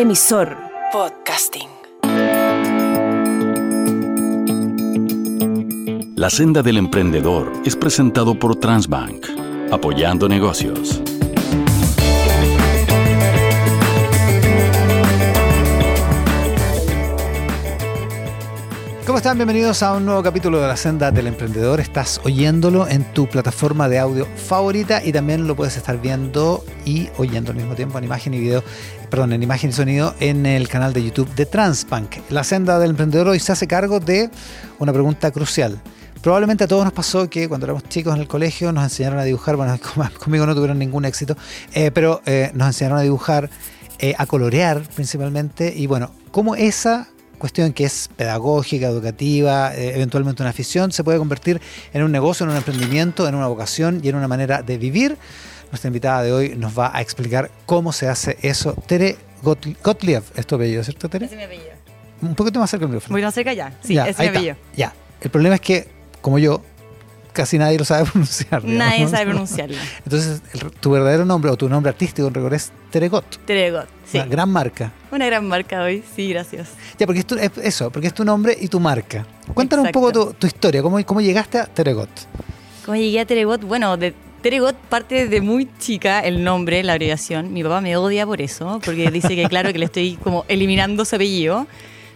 Emisor Podcasting. La senda del emprendedor es presentado por Transbank, apoyando negocios. Bienvenidos a un nuevo capítulo de La Senda del Emprendedor. Estás oyéndolo en tu plataforma de audio favorita y también lo puedes estar viendo y oyendo al mismo tiempo en imagen y video, perdón, en imagen y sonido en el canal de YouTube de Transbank. La Senda del Emprendedor hoy se hace cargo de una pregunta crucial. Probablemente a todos nos pasó que cuando éramos chicos en el colegio nos enseñaron a dibujar, bueno, conmigo no tuvieron ningún éxito, eh, pero eh, nos enseñaron a dibujar, eh, a colorear principalmente, y bueno, cómo esa cuestión que es pedagógica, educativa, eh, eventualmente una afición, se puede convertir en un negocio, en un emprendimiento, en una vocación y en una manera de vivir. Nuestra invitada de hoy nos va a explicar cómo se hace eso. Tere Gottlieb, es tu apellido, ¿cierto, Tere? Es mi apellido. Un poquito más cerca del micrófono. Muy más cerca ya. Sí, Ya, es mi apellido. está. Ya. El problema es que, como yo, casi nadie lo sabe pronunciar. Nadie digamos. sabe pronunciarlo. Entonces, el- tu verdadero nombre o tu nombre artístico en rigor es Tere Gott. Teregot. Sí. Una gran marca. Una gran marca hoy. Sí, gracias. Ya, porque es, tu- es eso, porque es tu nombre y tu marca. Cuéntanos un poco Exacto. tu, tu historia, cómo, cómo llegaste a Teregot. ¿Cómo llegué a Teregot? Bueno, de Teregot parte desde muy chica el nombre, la abreviación. Mi papá me odia por eso, porque dice que claro que le estoy como eliminando su apellido.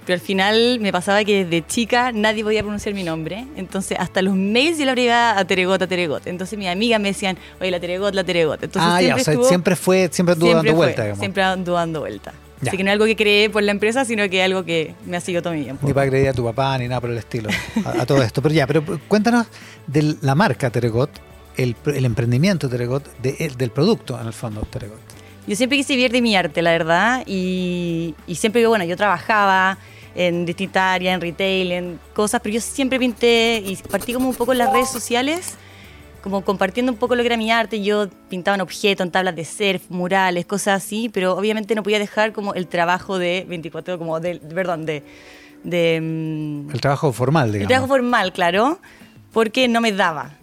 Pero al final me pasaba que desde chica nadie podía pronunciar mi nombre. Entonces hasta los mails yo le abreviaba a Teregot, a Teregot. Entonces mis amigas me decían, oye, la Teregot, la Teregot. Entonces ah, ya, o siempre sea, estuvo- siempre fue, siempre anduvo siempre dando fue, vuelta, digamos. Siempre ando dando vuelta. Ya. Así que no es algo que creé por la empresa, sino que es algo que me ha seguido todo mi tiempo. Ni para agredir a tu papá, ni nada por el estilo, a, a todo esto. Pero ya, pero cuéntanos de la marca Teregot, el, el emprendimiento Teregot, de- el- del producto, en el fondo, Teregot. Yo siempre quise vivir de mi arte, la verdad, y, y siempre, bueno, yo trabajaba en distintas áreas, en retail, en cosas, pero yo siempre pinté y partí como un poco en las redes sociales, como compartiendo un poco lo que era mi arte. Yo pintaba en objetos, en tablas de surf, murales, cosas así, pero obviamente no podía dejar como el trabajo de 24, como de, perdón, de... de mm, El trabajo formal, el digamos. trabajo formal, claro, porque no me daba.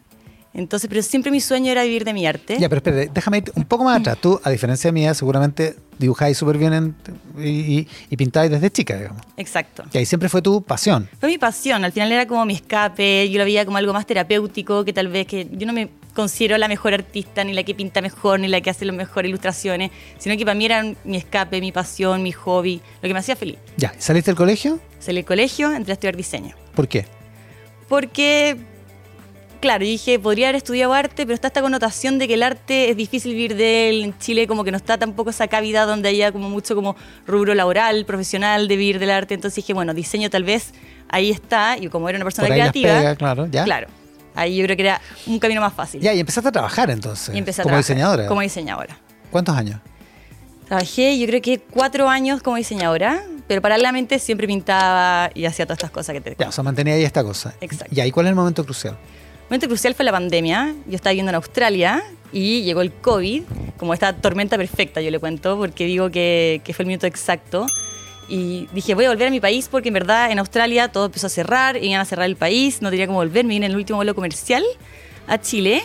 Entonces, pero siempre mi sueño era vivir de mi arte. Ya, pero espérate, déjame ir un poco más atrás. Tú, a diferencia mía, seguramente dibujáis súper bien en- y, y, pintáis desde chica, digamos. Exacto. Y ahí siempre fue tu pasión. Fue mi pasión, al final era como mi escape, yo lo veía como algo más terapéutico, que tal vez que yo no me considero la mejor artista, ni la que pinta mejor, ni la que hace las mejores ilustraciones, sino que para mí era mi escape, mi pasión, mi hobby, lo que me hacía feliz. Ya, ¿y ¿saliste del colegio? Salí del colegio, entré a estudiar diseño. ¿Por qué? Porque, claro, yo dije, podría haber estudiado arte, pero está esta connotación de que el arte es difícil vivir de él. En Chile como que no está tampoco esa cavidad donde haya como mucho como rubro laboral, profesional de vivir del arte. Entonces dije, bueno, diseño tal vez ahí está, y como era una persona Por ahí las creativa, pega, claro, ya. claro, ahí yo creo que era un camino más fácil. Ya, y empezaste a trabajar entonces. y empecé a como trabajar diseñadora. Como diseñadora. ¿Cuántos años? Trabajé yo creo que cuatro años como diseñadora, pero paralelamente siempre pintaba y hacía todas estas cosas que te Ya, o sea, mantenía ahí esta cosa. Exacto. ¿y cuál es el momento crucial? Momento crucial fue la pandemia. Yo estaba viviendo en Australia y llegó el COVID, como esta tormenta perfecta, yo le cuento, porque digo que, que fue el minuto exacto. Y dije, voy a volver a mi país porque en verdad en Australia todo empezó a cerrar, iban a cerrar el país, no tenía cómo volver, me vine en el último vuelo comercial a Chile.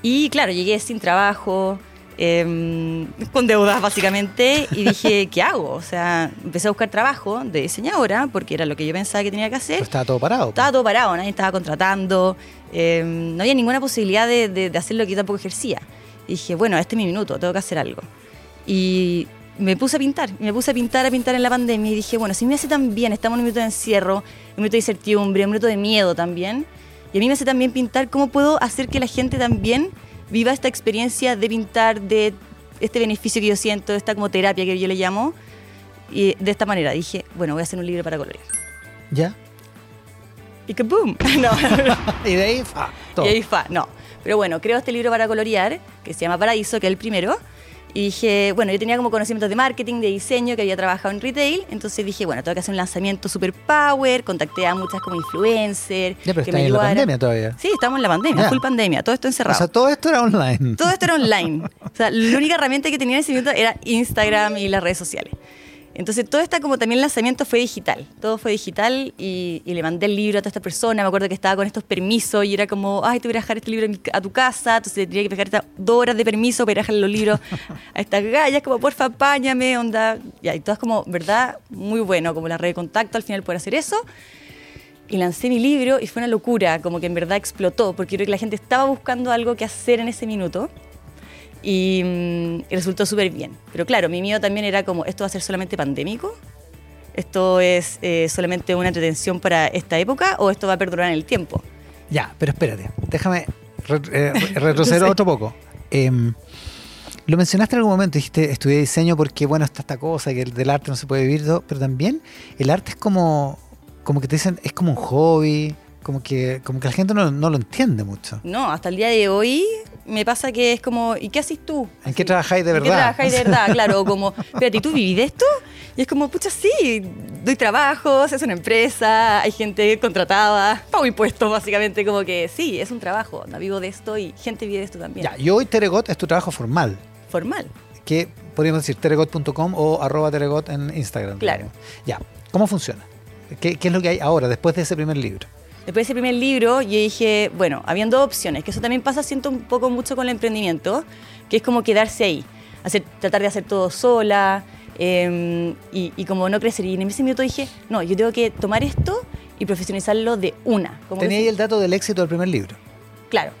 Y claro, llegué sin trabajo, em, con deudas básicamente, y dije, ¿qué hago? O sea, empecé a buscar trabajo de diseñadora porque era lo que yo pensaba que tenía que hacer. Pero estaba todo parado. Estaba todo parado, nadie estaba contratando, eh, no había ninguna posibilidad de, de- de hacer lo que yo tampoco ejercía. Y dije, bueno, este es mi minuto, tengo que hacer algo. Y me puse a pintar, me puse a pintar, a pintar en la pandemia y dije, bueno, si me hace tan bien, estamos en un minuto de encierro, un minuto de incertidumbre, un minuto de miedo también, y a mí me hace también pintar, ¿cómo puedo hacer que la gente también viva esta experiencia de pintar, de este beneficio que yo siento, esta como terapia que yo le llamo? Y de esta manera dije, bueno, voy a hacer un libro para colorear. ¿Ya? Y que boom. No, Y de ahí, fa, todo. Y ahí fa, no. Pero bueno, creo este libro para colorear, que se llama Paraíso, que es el primero. Y dije, bueno, yo tenía como conocimientos de marketing, de diseño, que había trabajado en retail. Entonces dije, bueno, tengo que hacer un lanzamiento super power. Contacté a muchas como influencers. Ya, pero que ahí en la pandemia todavía. Sí, estamos en la pandemia, full pandemia, todo esto encerrado. O sea, todo esto era online. Todo esto era online. O sea, la única herramienta que tenía en ese momento era Instagram y las redes sociales. Entonces todo este como también lanzamiento fue digital, todo fue digital y, y le mandé el libro a toda esta persona, me acuerdo que estaba con estos permisos y era como, ay, te voy a dejar este libro mi- a tu casa, entonces tenía que dejar esta- dos horas de permiso para ir a dejarle los libros a estas gallas, como porfa, apáñame, onda, ya, y todas como, verdad, muy bueno, como la red de contacto al final poder hacer eso. Y lancé mi libro y fue una locura, como que en verdad explotó, porque creo que la gente estaba buscando algo que hacer en ese minuto y, mm, y resultó súper bien. Pero claro, mi miedo también era como, ¿esto va a ser solamente pandémico? ¿Esto es eh, solamente una entretención para esta época o esto va a perdurar en el tiempo? Ya, pero espérate, déjame re- eh, re- retroceder otro poco. Em, lo mencionaste en algún momento, dijiste estudié diseño porque, bueno, está esta cosa, que el- del arte no se puede vivir, pero también el arte es como, como que te dicen, es como un hobby, como que, como que la gente no, no lo entiende mucho. No, hasta el día de hoy me pasa que es como, ¿y qué haces tú? ¿En qué trabajáis de ¿En verdad? qué trabajáis de verdad? Claro, como, espérate, ¿y tú vivís de esto? Y es como, pucha, sí, doy trabajos, es una empresa, hay gente contratada, pago impuestos, básicamente, como que sí, es un trabajo, no vivo de esto y gente vive de esto también. Ya, y hoy Teregot es tu trabajo formal, Formal. que podríamos decir teregot.com o arroba teregot en Instagram. Claro. digamos. Ya, ¿cómo funciona? ¿Qué, qué es lo que hay ahora, después de ese primer libro? Después de ese primer libro, yo dije, bueno, habían dos opciones, que eso también pasa, siento un poco mucho con el emprendimiento, que es como quedarse ahí, hacer, tratar de hacer todo sola eh, y, y como no crecer. Y en ese minuto dije, no, yo tengo que tomar esto y profesionalizarlo de una. Como Tenía ahí el dato del éxito del primer libro. Claro.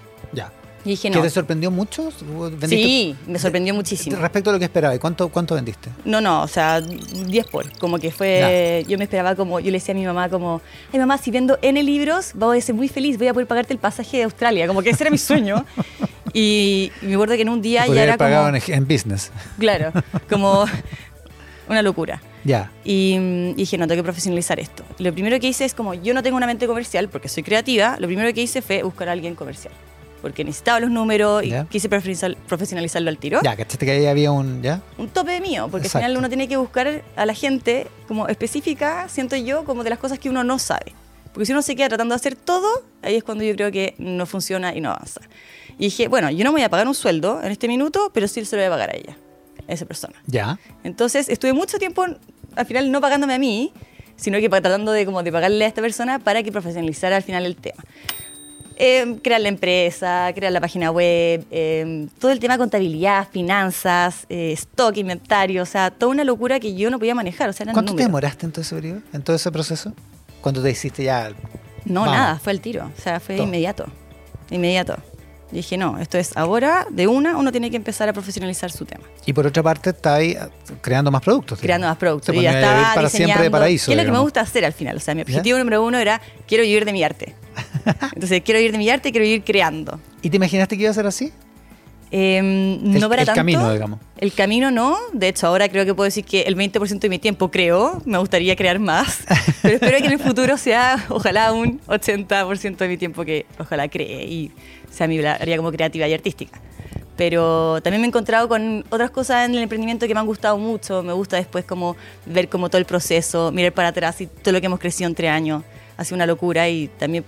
Ya. Y dije, ¿Que no. te sorprendió mucho? ¿Vendiste- Sí, me sorprendió muchísimo. Respecto a lo que esperaba, ¿y cuánto, cuánto vendiste? No, no, o sea, 10 por. Como que fue. Yo me esperaba como. Yo le decía a mi mamá, como. Ay, mamá, si vendo N libros, voy a ser muy feliz, voy a poder pagarte el pasaje de Australia. Como que ese era mi sueño. y, y me acuerdo que en un día ya era como. en, en business. Claro, como. Una locura. Ya. Y mm, dije, no, tengo que profesionalizar esto. Y lo primero que hice es como, yo no tengo una mente comercial porque soy creativa, lo primero que hice fue buscar a alguien comercial. Porque necesitaba los números y quise profesionalizar- profesionalizarlo al tiro. Ya, ¿cachaste que ahí había un. ¿Ya? un tope mío, porque Exacto. al final uno tiene que buscar a la gente como específica, siento yo, como de las cosas que uno no sabe. Porque si uno se queda tratando de hacer todo, ahí es cuando yo creo que no funciona y no avanza. Y dije, bueno, yo no me voy a pagar un sueldo en este minuto, pero sí se lo voy a pagar a ella, a esa persona. Ya. Entonces estuve mucho tiempo, al final, no pagándome a mí, sino que tratando de, como, de pagarle a esta persona para que profesionalizara al final el tema. Eh, crear la empresa, crear la página web, eh, todo el tema de contabilidad, finanzas, eh, stock, inventario, o sea, toda una locura que yo no podía manejar. O sea, eran ¿Cuánto te demoraste en todo ese periodo? ¿En todo ese proceso? ¿Cuánto te hiciste ya? No, Vamos. nada, fue al tiro. O sea, fue Todo. inmediato. Inmediato. Y dije, no, esto es ahora, de una, uno tiene que empezar a profesionalizar su tema. Y por otra parte, está ahí ah, creando más productos. creando más productos. Y ya estaba para siempre de diseñando, paraíso. ¿Qué es lo que me gusta hacer al final? O sea, mi objetivo número uno era, quiero vivir de mi arte. Entonces, quiero vivir de mi arte, quiero vivir creando. ¿Y te imaginaste que iba a ser así? Eh, no El- para el tanto. camino, digamos. El camino no. De hecho, ahora creo que puedo decir que el 20% de mi tiempo creo. Me gustaría crear más. Pero espero que en el futuro sea, ojalá, un 80% de mi tiempo que ojalá cree y sea mi área como creativa y artística. Pero también me he encontrado con otras cosas en el emprendimiento que me han gustado mucho. Me gusta después como ver como todo el proceso, mirar para atrás y todo lo que hemos crecido en tres años. Ha sido una locura y también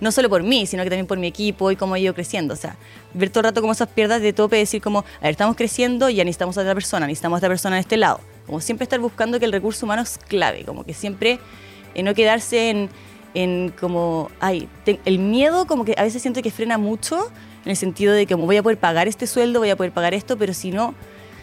no solo por mí, sino que también por mi equipo y cómo he ido creciendo. O sea, ver todo el rato como esas pierdas de tope, decir como, a ver, estamos creciendo y ya necesitamos a otra persona, necesitamos a otra persona en este lado. Como siempre estar buscando que el recurso humano es clave, como que siempre eh, no quedarse en, en como, ay, el miedo como que a veces siento que frena mucho en el sentido de que como voy a poder pagar este sueldo, voy a poder pagar esto, pero si no,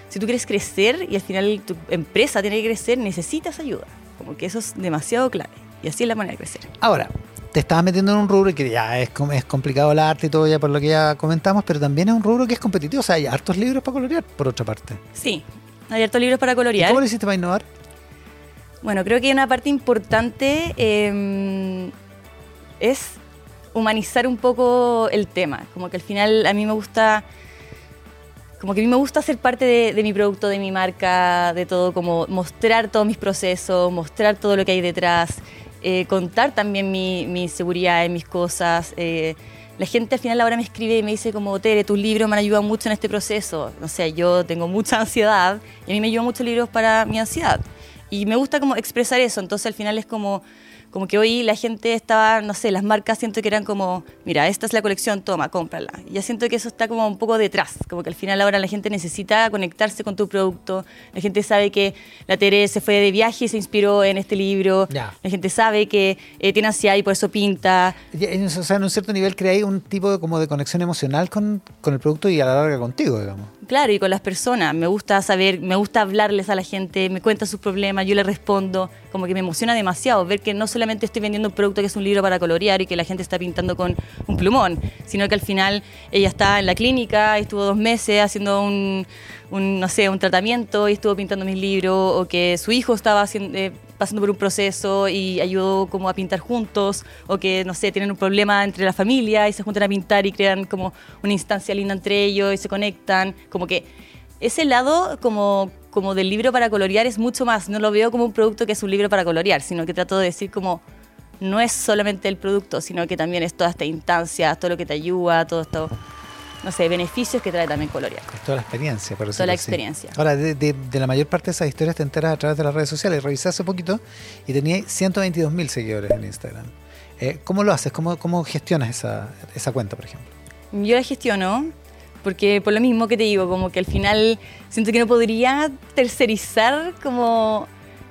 si tú quieres crecer y al final tu empresa tiene que crecer, necesitas ayuda. Como que eso es demasiado clave. Y así es la manera de crecer. Ahora, te estabas metiendo en un rubro que ya es, es complicado el arte y todo, ya por lo que ya comentamos, pero también es un rubro que es competitivo. O sea, hay hartos libros para colorear, por otra parte. Sí, hay hartos libros para ¿Y colorear. cómo lo hiciste para innovar? Bueno, creo que una parte importante eh, es humanizar un poco el tema. Como que al final a mí me gusta, como que a mí me gusta ser parte de, de mi producto, de mi marca, de todo, como mostrar todos mis procesos, mostrar todo lo que hay detrás, eh, contar también mi, mi seguridad mis cosas. eh, la gente al final ahora me escribe y me dice como, Tere, tus libros me han ayudado mucho en este proceso. No sé, yo tengo mucha ansiedad y a mí me ayudan muchos libros para mi ansiedad. Y me gusta como expresar eso, entonces al final es como, Como que hoy la gente estaba, no sé, las marcas siento que eran como, mira, esta es la colección, toma, cómprala. Y ya siento que eso está como un poco detrás, como que al final ahora la gente necesita conectarse con tu producto. La gente sabe que la Tere se fue de viaje y se inspiró en este libro. La gente sabe que eh, tiene ansiedad y por eso pinta. O sea, en un cierto nivel creáis un tipo de, como de conexión emocional con, con el producto y a la larga contigo, digamos. Claro, y con las personas. Me gusta saber, me gusta hablarles a la gente, me cuentan sus problemas, yo les respondo. Como que me emociona demasiado ver que no solamente estoy vendiendo un producto que es un libro para colorear y que la gente está pintando con un plumón, sino que al final ella está en la clínica, estuvo dos meses haciendo un, un, no sé, un tratamiento y estuvo pintando mis libros, o que su hijo estaba haciendo, eh, pasando por un proceso y ayudó como a pintar juntos, o que, no sé, tienen un problema entre la familia y se juntan a pintar y crean como una instancia linda entre ellos y se conectan, como que ese lado como, como del libro para colorear es mucho más, no lo veo como un producto que es un libro para colorear, sino que trato de decir como no es solamente el producto, sino que también es toda esta instancia, todo lo que te ayuda, todo esto, no sé, beneficios que trae también colorear. Toda la experiencia, por Toda la así. experiencia. Ahora, de, de- de la mayor parte de esas historias te enteras a través de las redes sociales. Revisé hace poquito y tenía 122 mil seguidores en Instagram. Eh, ¿Cómo lo haces? ¿Cómo, cómo gestionas esa, esa cuenta, por ejemplo? Yo la gestiono porque por lo mismo que te digo, como que al final siento que no podría tercerizar como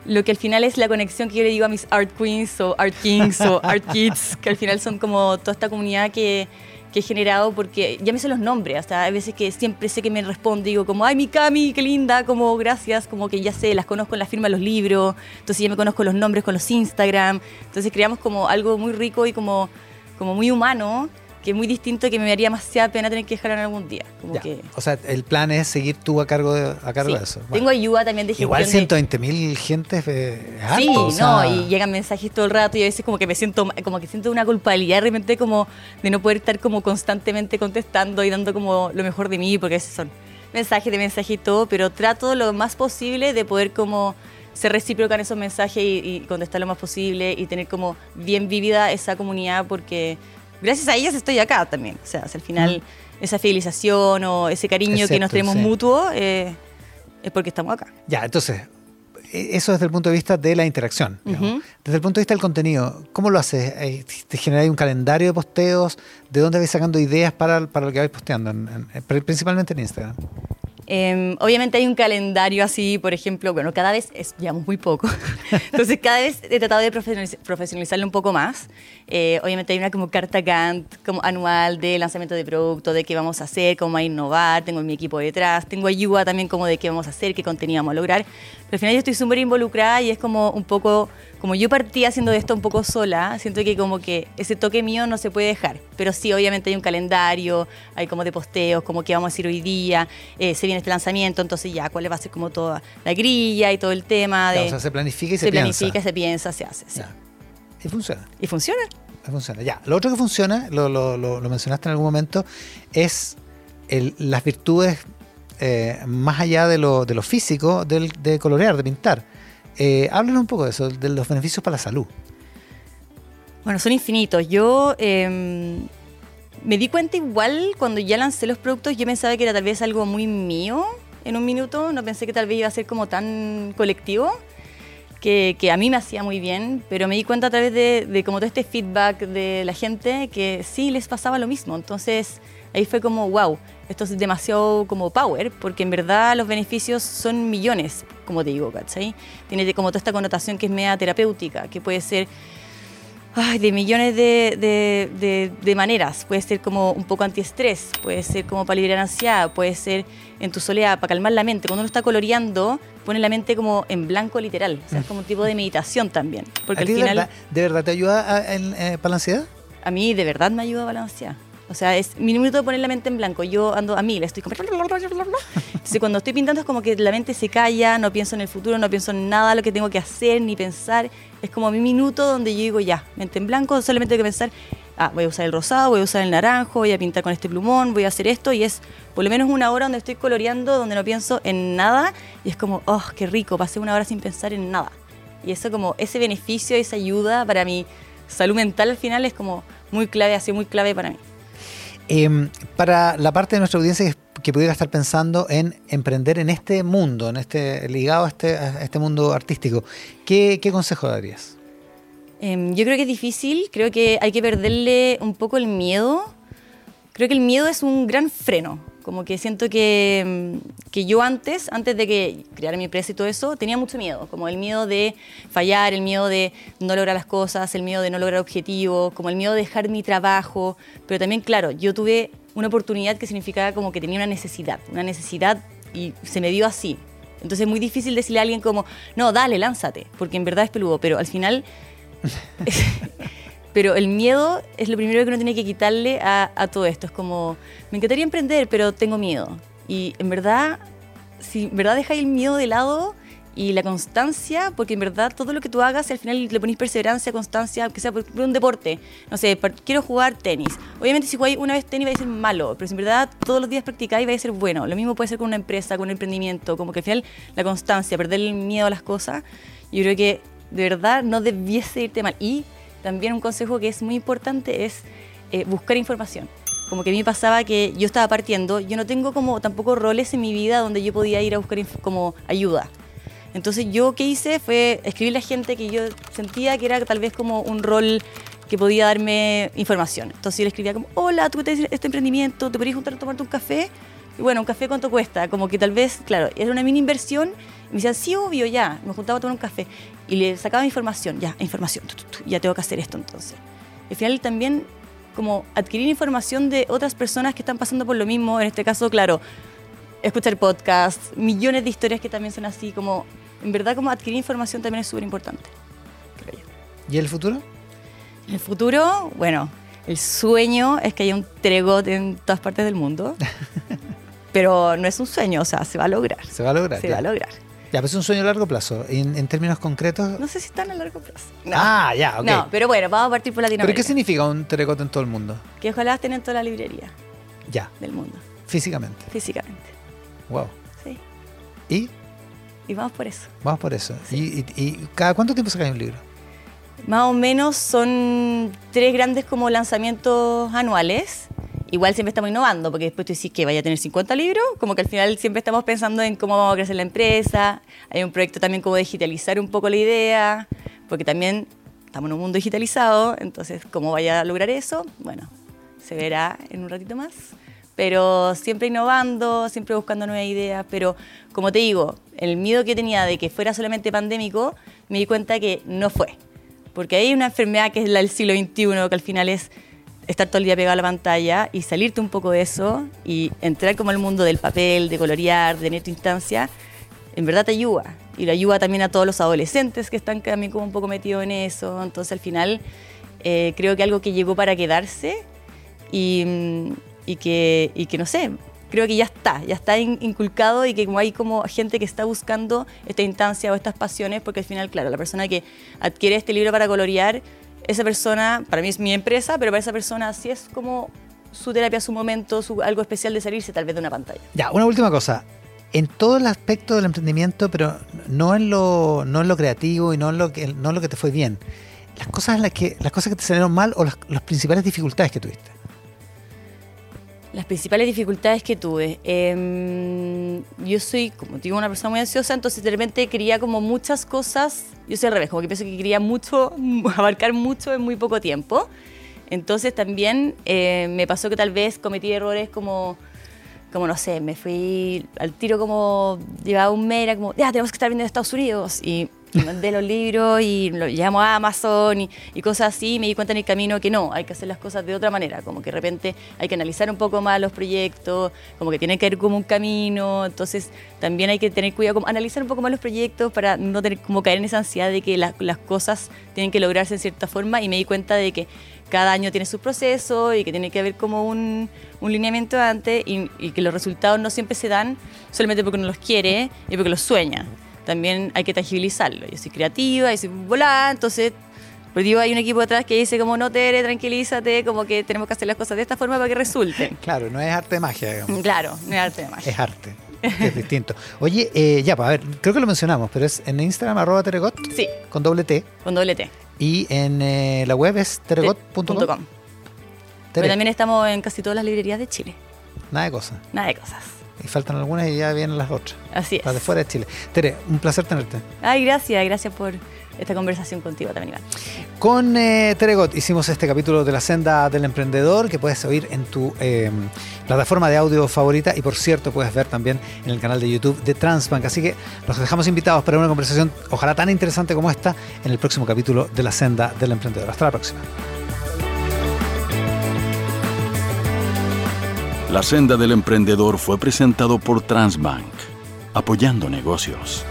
lo que al final es la conexión que yo le digo a mis art queens o art kings o art kids, que al final son como toda esta comunidad que, que he generado porque ya me sé los nombres, hasta hay veces que siempre sé que me responde, digo como, ay, mi Cami, qué linda, como gracias, como que ya sé, las conozco en la firma de los libros, entonces ya me conozco los nombres con los Instagram, entonces creamos como algo muy rico y como, como muy humano, que es muy distinto que me daría demasiada pena tener que dejarlo en algún día. Como Ya. que, O sea, el plan es seguir tú a cargo de, a cargo sí. de eso. Tengo Bueno, ayuda también de gestión igual de- 120 mil gente eh, es Sí, harto, o sea, no, y llegan mensajes todo el rato y a veces como que me siento, como que siento una culpabilidad de repente como de no poder estar como constantemente contestando y dando como lo mejor de mí, porque a veces son mensajes de mensaje y todo, pero trato lo más posible de poder como ser recíproca en esos mensajes y, y contestar lo más posible y tener como bien vivida esa comunidad porque gracias a ellas estoy acá también. O sea, al final esa fidelización o ese cariño Es que nos tenemos sí. mutuo eh, es porque estamos acá. Ya, entonces, e- eso desde el punto de vista de la interacción. digamos. Ujú. Desde el punto de vista del contenido, ¿cómo lo haces? Eh, ¿Te generáis un calendario de posteos? ¿De dónde vais sacando ideas para, para lo que vais posteando? En- en- eh, pri- principalmente en Instagram. Eh, obviamente hay un calendario así, por ejemplo, bueno, cada vez es, llevamos muy poco, entonces cada vez he tratado de profesionaliz- profesionalizarlo un poco más. Eh, obviamente hay una como carta Gantt como anual de lanzamiento de producto, de qué vamos a hacer, cómo a innovar, tengo mi equipo detrás, tengo ayuda también como de qué vamos a hacer, qué contenido vamos a lograr. Al final yo estoy súper involucrada y es como un poco, como yo partí haciendo esto un poco sola, siento que como que ese toque mío no se puede dejar. Pero sí, obviamente hay un calendario, hay como de posteos, como qué vamos a hacer hoy día, eh, se viene este lanzamiento, entonces ya, cuál va a ser como toda la grilla y todo el tema Ya, de... o sea, se planifica y se, se piensa. planifica, se piensa, se hace. sí. Y funciona. Y funciona. Funciona. Ya. Lo otro que funciona, lo, lo- lo- lo mencionaste en algún momento, es el- las virtudes eh, más allá de lo, de lo físico del- de colorear, de pintar. Eh, háblanos un poco de eso, de los beneficios para la salud. Bueno, son infinitos. Yo eh, me di cuenta igual cuando ya lancé los productos, yo pensaba que era tal vez algo muy mío en un minuto, no pensé que tal vez iba a ser como tan colectivo, que, que a mí me hacía muy bien, pero me di cuenta a través de, de como todo este feedback de la gente que sí les pasaba lo mismo. Entonces ahí fue como, wow, esto es demasiado como power, porque en verdad los beneficios son millones, como te digo, ¿cachai? Tiene como toda esta connotación que es media terapéutica, que puede ser ay, de millones de, de- de- de maneras. Puede ser como un poco antiestrés, puede ser como para liberar ansiedad, puede ser en tu soledad, para calmar la mente. Cuando uno está coloreando, pone la mente como en blanco literal. O sea, es como un tipo de meditación también. Porque ¿A al ti de verdad, de verdad te ayuda a- en- eh, para la ansiedad? a mí de verdad me ayuda a balancear. O sea, es mi minuto de poner la mente en blanco. Yo ando a mí, le estoy como... Entonces, cuando estoy pintando es como que la mente se calla, no pienso en el futuro, no pienso en nada, lo que tengo que hacer, ni pensar. Es como mi minuto donde yo digo, ya, mente en blanco, solamente tengo que pensar, ah, voy a usar el rosado, voy a usar el naranjo, voy a pintar con este plumón, voy a hacer esto. Y es por lo menos una hora donde estoy coloreando, donde no pienso en nada. Y es como, oh, qué rico, pasé una hora sin pensar en nada. Y eso como, ese beneficio, esa ayuda para mi salud mental al final es como muy clave, ha sido muy clave para mí. Em, para la parte de nuestra audiencia que, pudiera estar pensando en emprender en este mundo, en este ligado a este, este mundo artístico, ¿qué, qué consejo darías? Em, yo creo que es difícil, creo que hay que perderle un poco el miedo. Creo que el miedo es un gran freno. Como que siento que, em, que yo antes, antes de que creara mi empresa y todo eso, tenía mucho miedo. Como el miedo de fallar, el miedo de no lograr las cosas, el miedo de no lograr objetivos, como el miedo de dejar mi trabajo. Pero también, claro, yo tuve una oportunidad que significaba como que tenía una necesidad, una necesidad y se me dio así. Entonces es muy difícil decirle a alguien como, no, dale, lánzate, porque en verdad es peludo, pero al final... pero el miedo es lo primero que uno tiene que quitarle a, a todo esto. Es como, me encantaría emprender, pero tengo miedo. Y en verdad, si en verdad dejáis el miedo de lado y la constancia, porque en verdad todo lo que tú hagas, al final le pones perseverancia, constancia, aunque sea por un deporte. No sé, quiero jugar tenis. Obviamente si jugáis una vez tenis va a ser malo, pero si en verdad todos los días practicáis va a ser bueno. Lo mismo puede ser con una empresa, con un emprendimiento, como que al final la constancia, perder el miedo a las cosas, yo creo que de verdad no debiese irte mal. Y también un consejo que es muy importante es eh, buscar información. Como que a mí me pasaba que yo estaba partiendo, yo no tengo como tampoco roles en mi vida donde yo podía ir a buscar como ayuda. Entonces yo qué hice fue escribirle a gente que yo sentía que era tal vez como un rol que podía darme información. Entonces yo le escribía como, hola, tú tienes este emprendimiento, ¿te podrías juntar a tomarte un café? Y bueno, ¿un café cuánto cuesta? Como que tal vez, claro, era una mini inversión. Me decían, sí, obvio, ya. Me juntaba a tomar un café. Y le sacaba información, ya, información, tu, tu, tu, ya tengo que hacer esto entonces. Al final también como adquirir información de otras personas que están pasando por lo mismo. En este caso, claro, escuchar podcasts, millones de historias que también son así, como en verdad como adquirir información también es súper importante. ¿Y el futuro? El futuro, bueno, el sueño es que haya un Tregot en todas partes del mundo, pero no es un sueño, o sea, se va a lograr. Se va a lograr. Se ya. va a lograr. Ya, pues es un sueño a largo plazo. En, en términos concretos. No sé si están a largo plazo. No. Ah, ya, ok. No, pero bueno, vamos a partir por ¿Pero Latinoamérica. qué significa un terecote en todo el mundo? Que ojalá estén en toda la librería Ya, del mundo, físicamente. físicamente. Wow. Sí. ¿Y? Y vamos por eso. Vamos por eso. ¿Y, y, y cada cuánto tiempo sacáis un libro? Más o menos son tres grandes como lanzamientos anuales. Igual siempre estamos innovando, porque después tú decís que vaya a tener 50 libros, como que al final siempre estamos pensando en cómo vamos a crecer la empresa. Hay un proyecto también como digitalizar un poco la idea, porque también estamos en un mundo digitalizado, entonces cómo vaya a lograr eso, bueno, se verá en un ratito más. Pero siempre innovando, siempre buscando nuevas ideas, pero como te digo, el miedo que tenía de que fuera solamente pandémico, me di cuenta que no fue. Porque hay una enfermedad que es la del siglo XXI, que al final es estar todo el día pegado a la pantalla y salirte un poco de eso y entrar como al mundo del papel, de colorear, de tener instancia, en verdad te ayuda. Y le ayuda también a todos los adolescentes que están también como un poco metidos en eso. Entonces al final eh, creo que algo que llegó para quedarse y, mm, y que, no sé, creo que ya está, ya está in- inculcado y que hay como gente que está buscando esta instancia o estas pasiones, porque al final, claro, la persona que adquiere este libro para colorear, esa persona, para mí es mi empresa, pero para esa persona sí es como su terapia, su momento, su, algo especial de salirse tal vez de una pantalla. Ya, una última cosa. En todo el aspecto del emprendimiento, pero no en lo, no en lo creativo y no en lo que, no en lo que te fue bien. Las cosas, en las, que, las cosas que te salieron mal o las, las principales dificultades que tuviste. Las principales dificultades que tuve. em, yo soy, como digo, una persona muy ansiosa, entonces de repente quería como muchas cosas. Yo soy al revés, como que pienso que quería mucho, abarcar mucho en muy poco tiempo. Entonces también eh, me pasó que tal vez cometí errores como, como no sé, me fui al tiro como, llevaba un mes, era como, ya, tenemos que estar viendo en Estados Unidos. Y mandé los libros y lo llevamos a Amazon y, cosas así. Y me di cuenta en el camino que no, hay que hacer las cosas de otra manera. Como que de repente hay que analizar un poco más los proyectos, como que tiene que haber como un camino. Entonces también hay que tener cuidado, como analizar un poco más los proyectos para no tener como caer en esa ansiedad de que las, cosas tienen que lograrse en cierta forma. Y me di cuenta de que cada año tiene su proceso y que tiene que haber como un, un lineamiento antes y, y que los resultados no siempre se dan solamente porque uno los quiere y porque los sueña. También hay que tangibilizarlo. Yo soy creativa, yo soy volada, entonces por digo, hay un equipo detrás que dice como no Tere, tranquilízate, como que tenemos que hacer las cosas de esta forma para que resulten. Claro, no es arte de magia, digamos. Claro, no es arte de magia. Es arte. es distinto. Oye, eh, ya, pues a ver, creo que lo mencionamos, pero es en Instagram, arroba teregot, Sí, con doble T. con doble T. Y en eh, la web es teregot.com. Pero también estamos en casi todas las librerías de Chile. Nada de cosas. Nada de cosas. Y faltan algunas y ya vienen las otras. Así es. Las de fuera de Chile. Tere, un placer tenerte. Ay, gracias, gracias por esta conversación contigo también, Iván. Con eh, Teregot hicimos este capítulo de la senda del emprendedor que puedes oír en tu eh, plataforma de audio favorita y por cierto puedes ver también en el canal de YouTube de Transbank. Así que los dejamos invitados para una conversación ojalá tan interesante como esta en el próximo capítulo de la senda del emprendedor. Hasta la próxima. La senda del emprendedor fue presentado por Transbank, apoyando negocios.